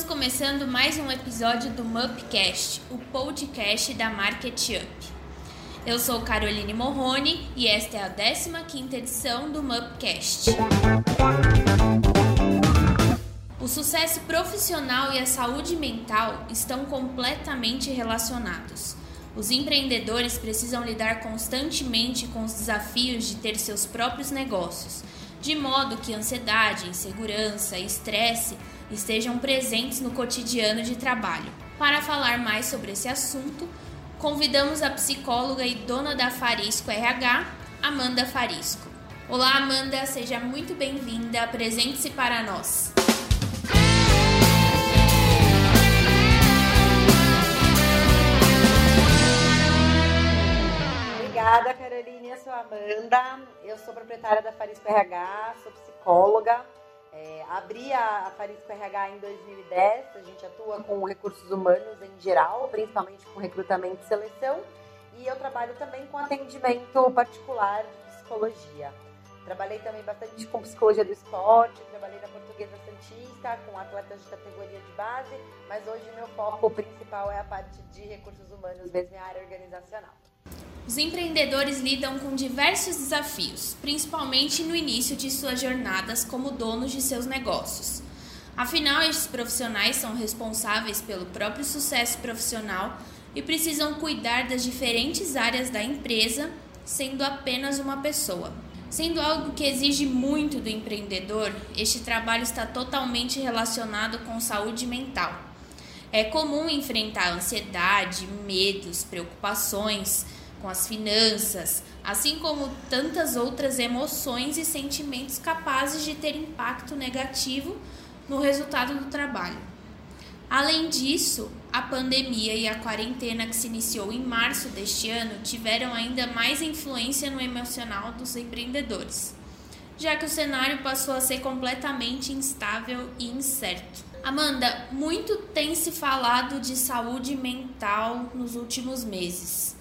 Estamos começando mais um episódio do Mupcast, o podcast da Market Up. Eu sou Caroline Morrone e esta é a 15ª edição do Mupcast. O sucesso profissional e a saúde mental estão completamente relacionados. Os empreendedores precisam lidar constantemente com os desafios de ter seus próprios negócios, de modo que ansiedade, insegurança e estresse estejam presentes no cotidiano de trabalho. Para falar mais sobre esse assunto, convidamos a psicóloga e dona da Farisco RH, Amanda Farisco. Olá, Amanda, seja muito bem-vinda. Apresente-se para nós. Obrigada, Caroline. Eu sou a Amanda. Eu sou proprietária da Farisco RH, sou psicóloga. É, abri a, a Farisco RH em 2010. A gente atua com recursos humanos em geral, principalmente com recrutamento e seleção. E eu trabalho também com atendimento particular de psicologia. Trabalhei também bastante com psicologia do esporte, trabalhei na Portuguesa Santista, com atletas de categoria de base, mas hoje meu foco principal é a parte de recursos humanos, mesmo a área organizacional. Os empreendedores lidam com diversos desafios, principalmente no início de suas jornadas como donos de seus negócios. Afinal, estes profissionais são responsáveis pelo próprio sucesso profissional e precisam cuidar das diferentes áreas da empresa, sendo apenas uma pessoa. Sendo algo que exige muito do empreendedor, este trabalho está totalmente relacionado com saúde mental. É comum enfrentar ansiedade, medos, preocupações, com as finanças, assim como tantas outras emoções e sentimentos capazes de ter impacto negativo no resultado do trabalho. Além disso, a pandemia e a quarentena que se iniciou em março deste ano tiveram ainda mais influência no emocional dos empreendedores, já que o cenário passou a ser completamente instável e incerto. Amanda, muito tem se falado de saúde mental nos últimos meses.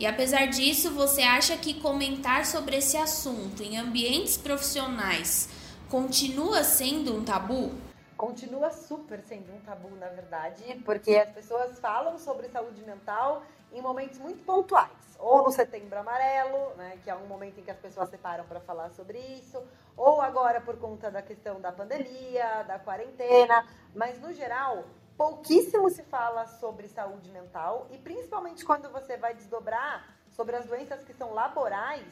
E apesar disso, você acha que comentar sobre esse assunto em ambientes profissionais continua sendo um tabu? Continua super sendo um tabu, na verdade, porque as pessoas falam sobre saúde mental em momentos muito pontuais. Ou no Setembro Amarelo, né, que é um momento em que as pessoas separam para falar sobre isso, ou agora por conta da questão da pandemia, da quarentena, mas no geral, pouquíssimo se fala sobre saúde mental e principalmente quando você vai desdobrar sobre as doenças que são laborais,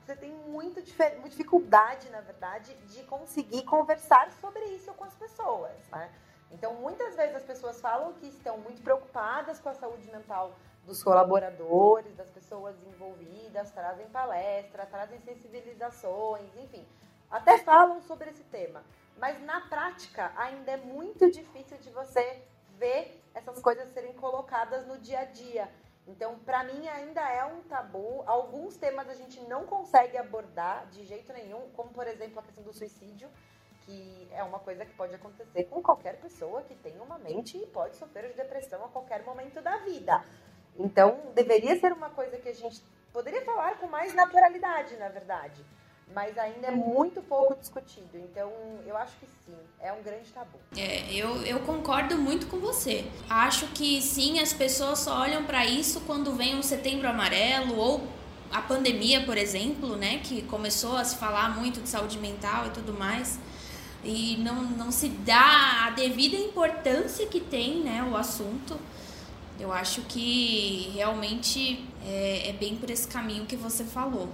você tem muita dificuldade, na verdade, de conseguir conversar sobre isso com as pessoas. Né? Então, muitas vezes as pessoas falam que estão muito preocupadas com a saúde mental dos colaboradores, das pessoas envolvidas, trazem palestra, trazem sensibilizações, enfim, até falam sobre esse tema. Mas na prática ainda é muito difícil de você ver essas coisas serem colocadas no dia a dia. Então, para mim, ainda é um tabu. Alguns temas a gente não consegue abordar de jeito nenhum, como, por exemplo, a questão do suicídio, que é uma coisa que pode acontecer com qualquer pessoa que tem uma mente e pode sofrer de depressão a qualquer momento da vida. Então, deveria ser uma coisa que a gente poderia falar com mais naturalidade, na verdade mas ainda é muito pouco discutido. Então, eu acho que sim, é um grande tabu. É, eu, eu concordo muito com você. Acho que sim, as pessoas só olham para isso quando vem um setembro amarelo ou a pandemia, por exemplo, né, que começou a se falar muito de saúde mental e tudo mais. E não, não se dá a devida importância que tem, né, o assunto. Eu acho que realmente é, é bem por esse caminho que você falou.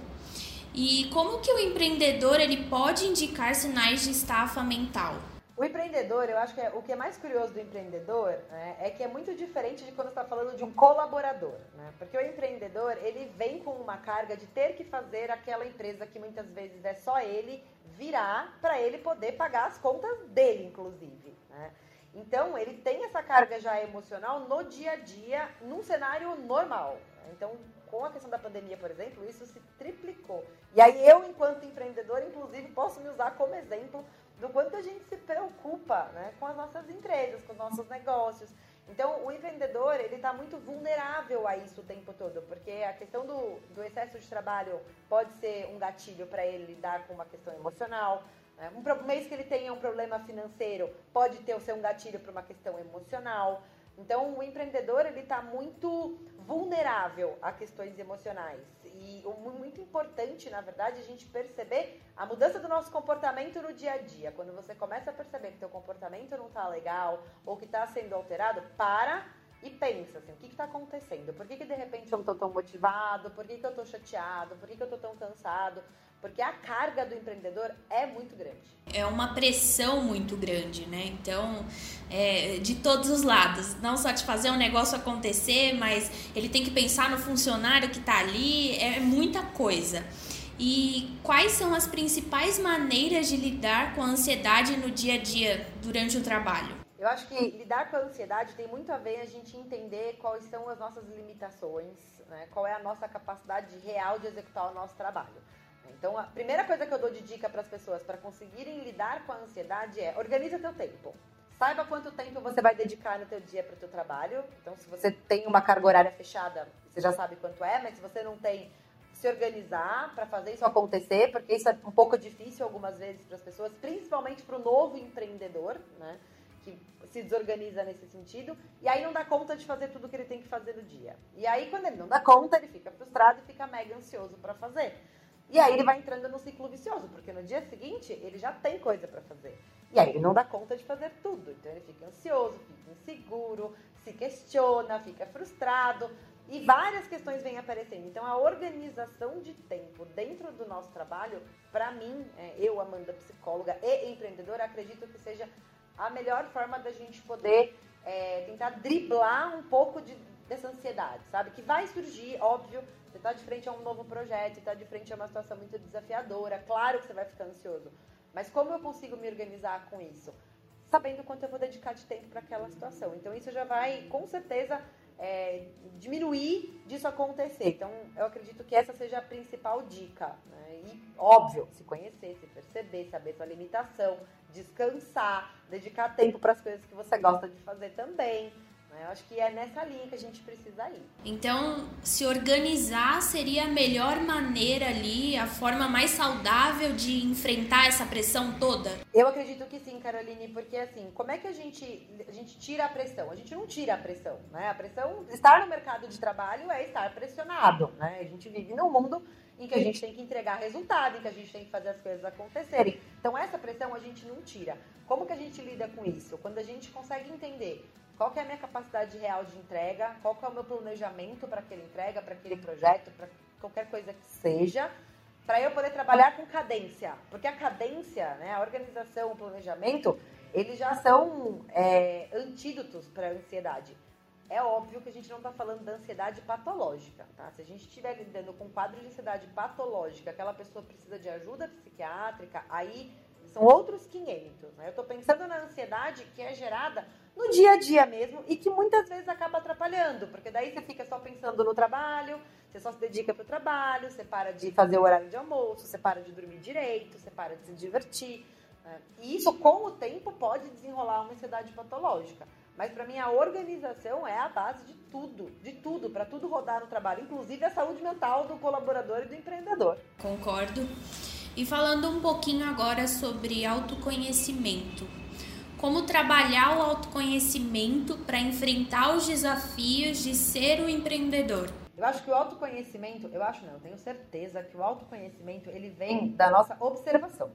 E como que o empreendedor ele pode indicar sinais de estafa mental? O empreendedor, eu acho que é, o que é mais curioso do empreendedor né, é que é muito diferente de quando está falando de um colaborador, né? Porque o empreendedor ele vem com uma carga de ter que fazer aquela empresa que muitas vezes é só ele virar para ele poder pagar as contas dele, inclusive. Né? Então ele tem essa carga já emocional no dia a dia, num cenário normal. Então com a questão da pandemia, por exemplo, isso se triplicou. E aí eu, enquanto empreendedor, inclusive, posso me usar como exemplo do quanto a gente se preocupa né, com as nossas empresas, com os nossos negócios. Então, o empreendedor, ele está muito vulnerável a isso o tempo todo, porque a questão do, do excesso de trabalho pode ser um gatilho para ele lidar com uma questão emocional, Né? Um mês que ele tenha um problema financeiro pode ter ser um gatilho para uma questão emocional. Então, o empreendedor ele está muito vulnerável a questões emocionais. E muito importante, na verdade, a gente perceber a mudança do nosso comportamento no dia a dia. Quando você começa a perceber que teu comportamento não está legal ou que está sendo alterado, para e pensa assim, o que está acontecendo? Por que, que de repente eu não estou tão motivado? Por que, que eu estou chateado? Por que, que eu estou tão cansado? Porque a carga do empreendedor é muito grande. É uma pressão muito grande, né? Então, é, de todos os lados. Não só de fazer um negócio acontecer, mas ele tem que pensar no funcionário que está ali. É muita coisa. E quais são as principais maneiras de lidar com a ansiedade no dia a dia durante o trabalho? Eu acho que lidar com a ansiedade tem muito a ver a gente entender quais são as nossas limitações, né? qual é a nossa capacidade real de executar o nosso trabalho. Então, a primeira coisa que eu dou de dica para as pessoas para conseguirem lidar com a ansiedade é organiza teu tempo. Saiba quanto tempo você vai dedicar no teu dia para o teu trabalho. Então, se você tem uma carga horária fechada, você já sabe quanto é, mas se você não tem, se organizar para fazer isso acontecer, porque isso é um pouco difícil algumas vezes para as pessoas, principalmente para o novo empreendedor, né? Que se desorganiza nesse sentido, e aí não dá conta de fazer tudo que ele tem que fazer no dia. E aí, quando ele não dá conta, ele fica frustrado e fica mega ansioso para fazer. E aí ele vai entrando no ciclo vicioso, porque no dia seguinte ele já tem coisa para fazer. E aí ele não dá conta de fazer tudo. Então ele fica ansioso, fica inseguro, se questiona, fica frustrado. E várias questões vêm aparecendo. Então, a organização de tempo dentro do nosso trabalho, para mim, é, eu, Amanda, psicóloga e empreendedora, acredito que seja a melhor forma da gente poder é, tentar driblar um pouco de, dessa ansiedade, sabe? Que vai surgir, óbvio, você está de frente a um novo projeto, está de frente a uma situação muito desafiadora. Claro que você vai ficar ansioso. Mas como eu consigo me organizar com isso? Sabendo quanto eu vou dedicar de tempo para aquela situação. Então, isso já vai, com certeza, é, diminuir disso acontecer. Então, eu acredito que essa seja a principal dica. Né? E, óbvio, se conhecer, se perceber, saber sua limitação, descansar, dedicar tempo para as coisas que você gosta de fazer também. Eu acho que é nessa linha que a gente precisa ir. Então, se organizar seria a melhor maneira ali, a forma mais saudável de enfrentar essa pressão toda? Eu acredito que sim, Caroline, porque assim, como é que a gente, a gente tira a pressão? A gente não tira a pressão, né? A pressão, estar no mercado de trabalho é estar pressionado, né? A gente vive num mundo em que a gente tem que entregar resultado, em que a gente tem que fazer as coisas acontecerem. Então, essa pressão a gente não tira. Como que a gente lida com isso? Quando a gente consegue entender qual que é a minha capacidade real de entrega, qual que é o meu planejamento para aquela entrega, para aquele projeto, para qualquer coisa que seja, para eu poder trabalhar com cadência. Porque a cadência, né, a organização, o planejamento, eles já são é, antídotos para a ansiedade. É óbvio que a gente não está falando da ansiedade patológica, tá? Se a gente estiver lidando com um quadro de ansiedade patológica, aquela pessoa precisa de ajuda psiquiátrica, aí são outros 500. Né? Eu estou pensando na ansiedade que é gerada no dia a dia mesmo e que muitas vezes acaba atrapalhando, porque daí você fica só pensando no trabalho, você só se dedica para o trabalho, você para de fazer o horário de almoço, você para de dormir direito, você para de se divertir. Né? E isso, com o tempo, pode desenrolar uma ansiedade patológica. Mas para mim a organização é a base de tudo, de tudo, para tudo rodar no trabalho, inclusive a saúde mental do colaborador e do empreendedor. Concordo. E falando um pouquinho agora sobre autoconhecimento. Como trabalhar o autoconhecimento para enfrentar os desafios de ser o um empreendedor? Eu acho que o autoconhecimento, eu acho não, eu tenho certeza que o autoconhecimento ele vem da nossa observação.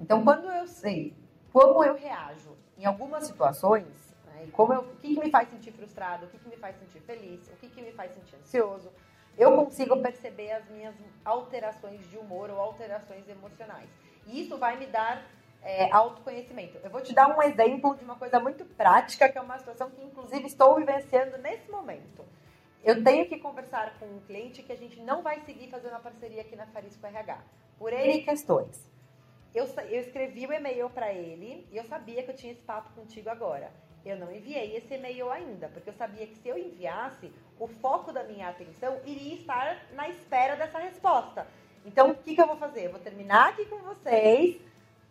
Então, quando eu sei como eu reajo em algumas situações, né, como eu, o que, que, me faz sentir frustrado, o que, que me faz sentir feliz, o que, que me faz sentir ansioso, eu consigo perceber as minhas alterações de humor ou alterações emocionais. E isso vai me dar é, autoconhecimento. Eu vou te dar um exemplo de uma coisa muito prática, que é uma situação que, inclusive, estou vivenciando nesse momento. Eu tenho que conversar com um cliente que a gente não vai seguir fazendo a parceria aqui na Farisco RH, por N questões. Eu, eu escrevi o e-mail para ele e eu sabia que eu tinha esse papo contigo agora. Eu não enviei esse e-mail ainda, porque eu sabia que se eu enviasse, o foco da minha atenção iria estar na espera dessa resposta. Então, o que, que eu vou fazer? Eu vou terminar aqui com vocês,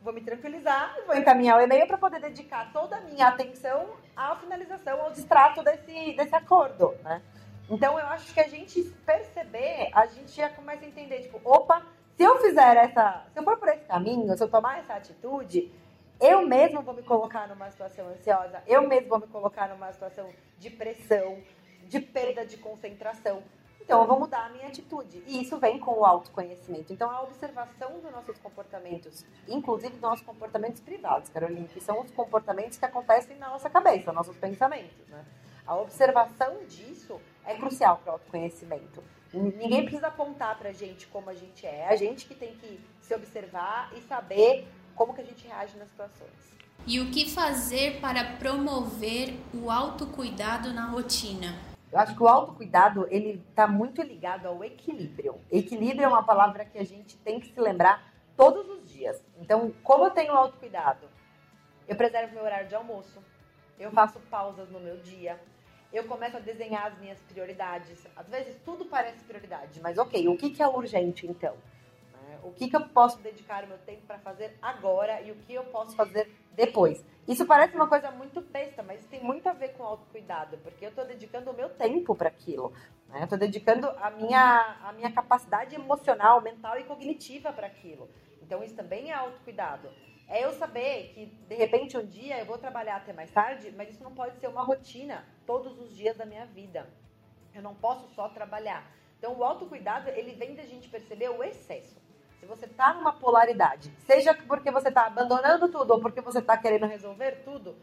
vou me tranquilizar, vou encaminhar o e-mail para poder dedicar toda a minha atenção à finalização, ao distrato desse, desse acordo, né? Então, eu acho que a gente perceber, a gente já começa a entender, tipo, opa, Se eu fizer essa, se eu for por esse caminho, se eu tomar essa atitude, eu mesmo vou me colocar numa situação ansiosa, eu mesmo vou me colocar numa situação de pressão, de perda de concentração. Então, eu vou mudar a minha atitude. E isso vem com o autoconhecimento. Então, a observação dos nossos comportamentos, inclusive dos nossos comportamentos privados, Carolina, que são os comportamentos que acontecem na nossa cabeça, nossos pensamentos. Né? A observação disso é crucial para o autoconhecimento. Ninguém precisa apontar para a gente como a gente é. É a gente que tem que se observar e saber como que a gente reage nas situações. E o que fazer para promover o autocuidado na rotina? Eu acho que o autocuidado, ele está muito ligado ao equilíbrio. Equilíbrio é uma palavra que a gente tem que se lembrar todos os dias. Então, como eu tenho autocuidado? Eu preservo meu horário de almoço, eu faço pausas no meu dia, eu começo a desenhar as minhas prioridades. Às vezes tudo parece prioridade, mas ok, o que, que é urgente então? Né? O que, que eu posso dedicar o meu tempo para fazer agora e o que eu posso fazer depois? Isso parece uma coisa muito besta, mas tem muito a ver com autocuidado, porque eu estou dedicando o meu tempo para aquilo. Né? Estou dedicando a minha, a minha capacidade emocional, mental e cognitiva para aquilo. Então isso também é autocuidado. É eu saber que, de repente, um dia eu vou trabalhar até mais tarde, mas isso não pode ser uma rotina todos os dias da minha vida. Eu não posso só trabalhar. Então, o autocuidado, ele vem da gente perceber o excesso. Se você está numa polaridade, seja porque você está abandonando tudo ou porque você está querendo resolver tudo,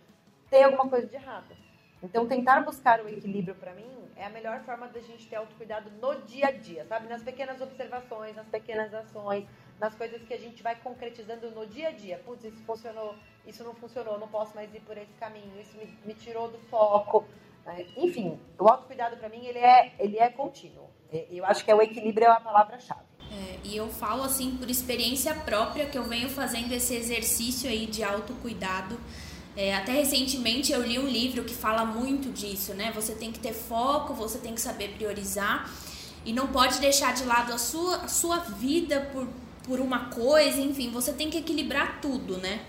tem alguma coisa de errado. Então, tentar buscar o equilíbrio, para mim, é a melhor forma da gente ter autocuidado no dia a dia, sabe? Nas pequenas observações, nas pequenas ações, nas coisas que a gente vai concretizando no dia a dia. Putz, isso funcionou, isso não funcionou, não posso mais ir por esse caminho, isso me, me tirou do foco. Né? Enfim, o autocuidado para mim ele é, ele é contínuo. Eu acho que é o equilíbrio é a palavra-chave. É, e eu falo assim por experiência própria que eu venho fazendo esse exercício aí de autocuidado. É, até recentemente eu li um livro que fala muito disso, né? Você tem que ter foco, você tem que saber priorizar e não pode deixar de lado a sua, a sua vida por, por uma coisa, enfim, você tem que equilibrar tudo, né?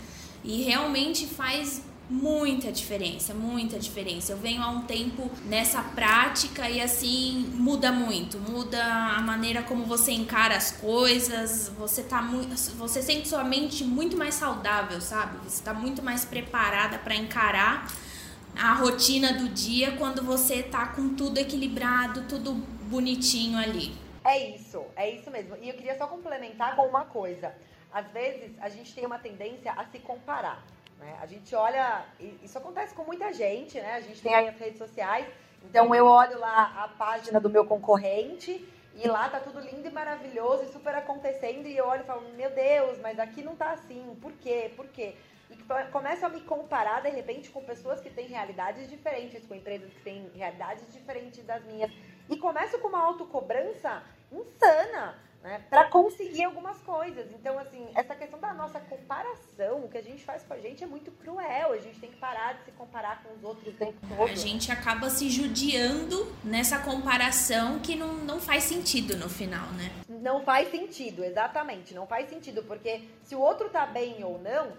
E realmente faz muita diferença, muita diferença. Eu venho há um tempo nessa prática e assim muda muito, muda a maneira como você encara as coisas, você tá muito, você sente sua mente muito mais saudável, sabe? Você está muito mais preparada para encarar a rotina do dia quando você tá com tudo equilibrado, tudo bonitinho ali. É isso, é isso mesmo. E eu queria só complementar com uma coisa. Às vezes a gente tem uma tendência a se comparar. Né? A gente olha, isso acontece com muita gente, né? A gente tem aí as redes sociais. Então eu olho lá a página do meu concorrente e lá tá tudo lindo e maravilhoso e super acontecendo e eu olho e falo, meu Deus, mas aqui não tá assim. Por quê? Por quê? E começo a me comparar de repente com pessoas que têm realidades diferentes, com empresas que têm realidades diferentes das minhas. E começo com uma autocobrança insana, né, para conseguir algumas coisas. Então, assim, essa questão da nossa comparação, o que a gente faz com a gente é muito cruel. A gente tem que parar de se comparar com os outros o tempo todo. A gente acaba se judiando nessa comparação que não, não faz sentido no final, né? Não faz sentido, exatamente. Não faz sentido, porque se o outro tá bem ou não,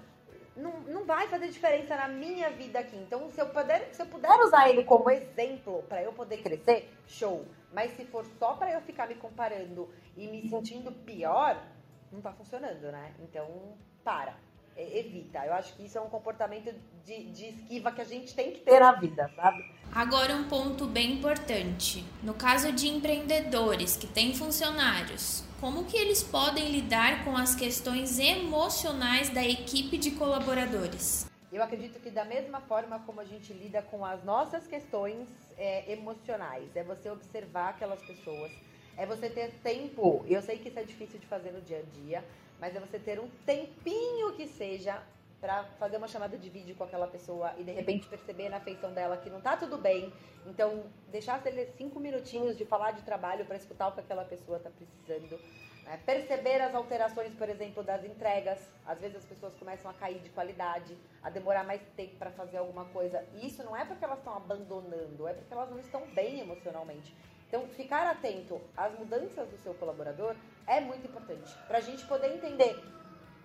não, não vai fazer diferença na minha vida aqui. Então, se eu puder, se eu puder usar ele como exemplo para eu poder crescer, show. Mas se for só para eu ficar me comparando e me sentindo pior, não tá funcionando, né? Então, para. Evita. Eu acho que isso é um comportamento de, de esquiva que a gente tem que ter na vida, sabe? Agora, um ponto bem importante. No caso de empreendedores que têm funcionários, como que eles podem lidar com as questões emocionais da equipe de colaboradores? Eu acredito que da mesma forma como a gente lida com as nossas questões é, emocionais, é você observar aquelas pessoas, é você ter tempo. Eu sei que isso é difícil de fazer no dia a dia, mas é você ter um tempinho que seja para fazer uma chamada de vídeo com aquela pessoa e de repente perceber na feição dela que não tá tudo bem. Então, deixar ele cinco minutinhos de falar de trabalho para escutar o que aquela pessoa tá precisando. Né? Perceber as alterações, por exemplo, das entregas. Às vezes as pessoas começam a cair de qualidade, a demorar mais tempo para fazer alguma coisa. E isso não é porque elas estão abandonando, é porque elas não estão bem emocionalmente. Então, ficar atento às mudanças do seu colaborador é muito importante para a gente poder entender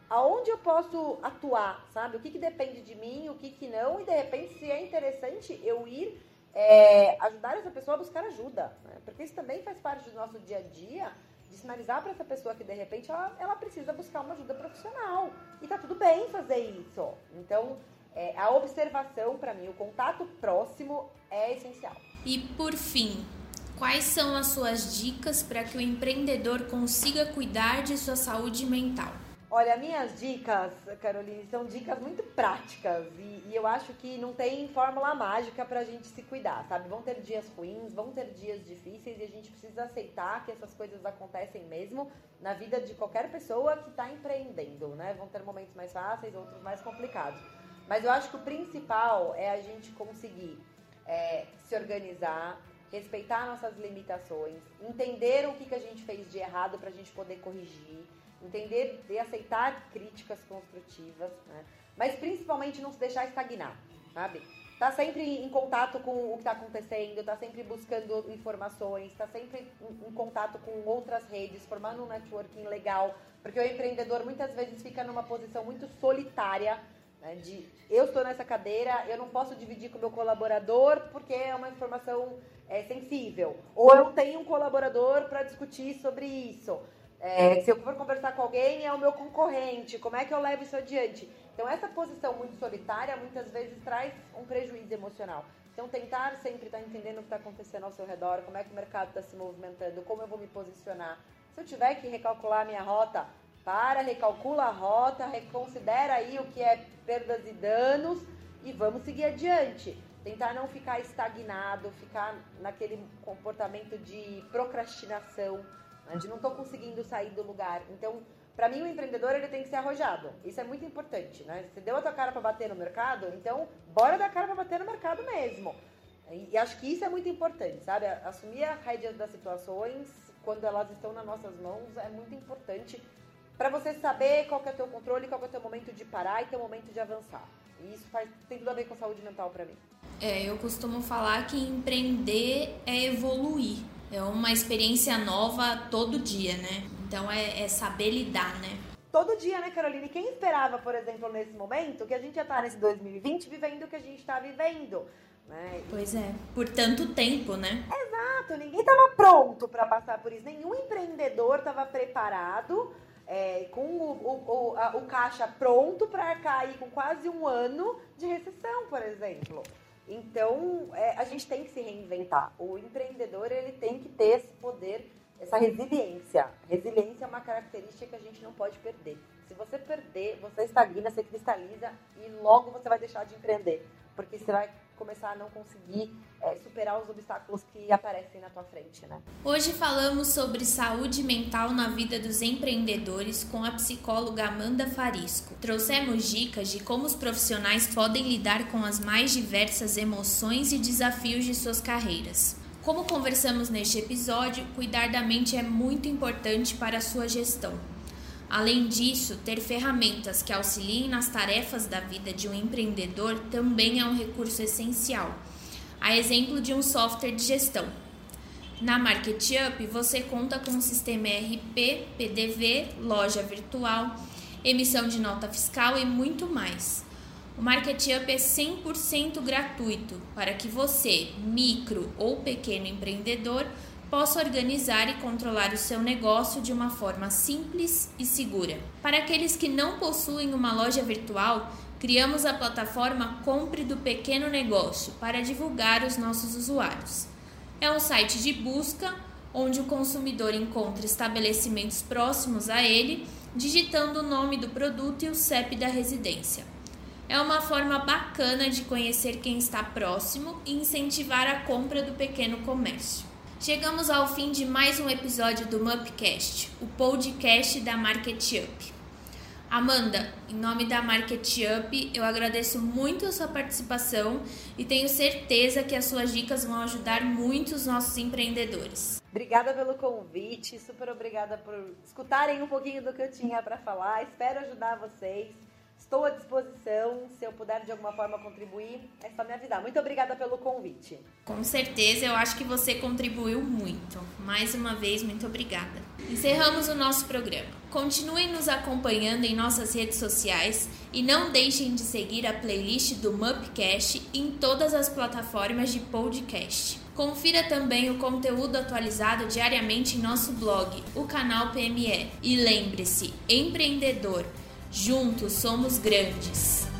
aonde eu posso atuar, sabe? O que, que depende de mim, o que, que não, e de repente, se é interessante eu ir é, ajudar essa pessoa a buscar ajuda, né? porque isso também faz parte do nosso dia a dia de sinalizar para essa pessoa que de repente ela, ela precisa buscar uma ajuda profissional. E tá tudo bem fazer isso. Então, é, a observação, para mim, o contato próximo é essencial. E por fim, quais são as suas dicas para que o empreendedor consiga cuidar de sua saúde mental? Olha, minhas dicas, Caroline, são dicas muito práticas e, e eu acho que não tem fórmula mágica para a gente se cuidar, sabe? Vão ter dias ruins, vão ter dias difíceis e a gente precisa aceitar que essas coisas acontecem mesmo na vida de qualquer pessoa que está empreendendo, né? Vão ter momentos mais fáceis, outros mais complicados. Mas eu acho que o principal é a gente conseguir é, se organizar, respeitar nossas limitações, entender o que, que a gente fez de errado para a gente poder corrigir entender e aceitar críticas construtivas, né? mas principalmente não se deixar estagnar, sabe? Tá sempre em contato com o que está acontecendo, tá sempre buscando informações, tá sempre em, em contato com outras redes, formando um networking legal, porque o empreendedor muitas vezes fica numa posição muito solitária, né, de eu estou nessa cadeira, eu não posso dividir com o meu colaborador porque é uma informação é, sensível, ou eu tenho um colaborador para discutir sobre isso. É, se eu for conversar com alguém, é o meu concorrente. Como é que eu levo isso adiante? Então, essa posição muito solitária muitas vezes traz um prejuízo emocional. Então, tentar sempre estar entendendo o que está acontecendo ao seu redor, como é que o mercado está se movimentando, como eu vou me posicionar. Se eu tiver que recalcular a minha rota, para, recalcula a rota, reconsidera aí o que é perdas e danos e vamos seguir adiante. Tentar não ficar estagnado, ficar naquele comportamento de procrastinação né, de não estou conseguindo sair do lugar. Então, para mim, o empreendedor ele tem que ser arrojado. Isso é muito importante, né? Você deu a tua cara para bater no mercado, então bora dar a cara para bater no mercado mesmo. E, e, acho que isso é muito importante, sabe? Assumir a rédea das situações quando elas estão nas nossas mãos é muito importante para você saber qual é o teu controle, qual é o teu momento de parar e teu momento de avançar. E isso faz, tem tudo a ver com saúde mental para mim. É, eu costumo falar que empreender é evoluir é uma experiência nova todo dia, né? Então é, é saber lidar, né? Todo dia, né, Carolina? E quem esperava, por exemplo, nesse momento, que a gente já tá nesse 2020 vivendo o que a gente tá vivendo? Né? Pois é, por tanto tempo, né? Exato, ninguém estava pronto para passar por isso. Nenhum empreendedor estava preparado, é, com o, o, o, a, o caixa pronto para cair com quase um ano de recessão, por exemplo. Então, é, a gente tem que se reinventar. O empreendedor ele tem que ter esse poder, essa resiliência. Resiliência é uma característica que a gente não pode perder. Se você perder, você estagna, você cristaliza e logo você vai deixar de empreender, porque você vai começar a não conseguir é, superar os obstáculos que aparecem na tua frente, né? Hoje falamos sobre saúde mental na vida dos empreendedores com a psicóloga Amanda Farisco. Trouxemos dicas de como os profissionais podem lidar com as mais diversas emoções e desafios de suas carreiras. Como conversamos neste episódio, cuidar da mente é muito importante para a sua gestão. Além disso, ter ferramentas que auxiliem nas tarefas da vida de um empreendedor também é um recurso essencial. A exemplo de um software de gestão. Na MarketUp, você conta com o sistema RP, PDV, loja virtual, emissão de nota fiscal e muito mais. O MarketUp é 100% gratuito para que você, micro ou pequeno empreendedor, possa organizar e controlar o seu negócio de uma forma simples e segura. Para aqueles que não possuem uma loja virtual, criamos a plataforma Compre do Pequeno Negócio para divulgar os nossos usuários. É um site de busca onde o consumidor encontra estabelecimentos próximos a ele, digitando o nome do produto e o CEP da residência. É uma forma bacana de conhecer quem está próximo e incentivar a compra do pequeno comércio. Chegamos ao fim de mais um episódio do Mupcast, o podcast da Market Up. Amanda, em nome da Market Up, eu agradeço muito a sua participação e tenho certeza que as suas dicas vão ajudar muito os nossos empreendedores. Obrigada pelo convite, super obrigada por escutarem um pouquinho do que eu tinha para falar. Espero ajudar vocês. Estou à disposição. Se eu puder de alguma forma contribuir, é só me avisar. Muito obrigada pelo convite. Com certeza, eu acho que você contribuiu muito. Mais uma vez, muito obrigada. Encerramos o nosso programa. Continuem nos acompanhando em nossas redes sociais e não deixem de seguir a playlist do Mupcast em todas as plataformas de podcast. Confira também o conteúdo atualizado diariamente em nosso blog, o canal PME. E lembre-se, empreendedor, juntos somos grandes.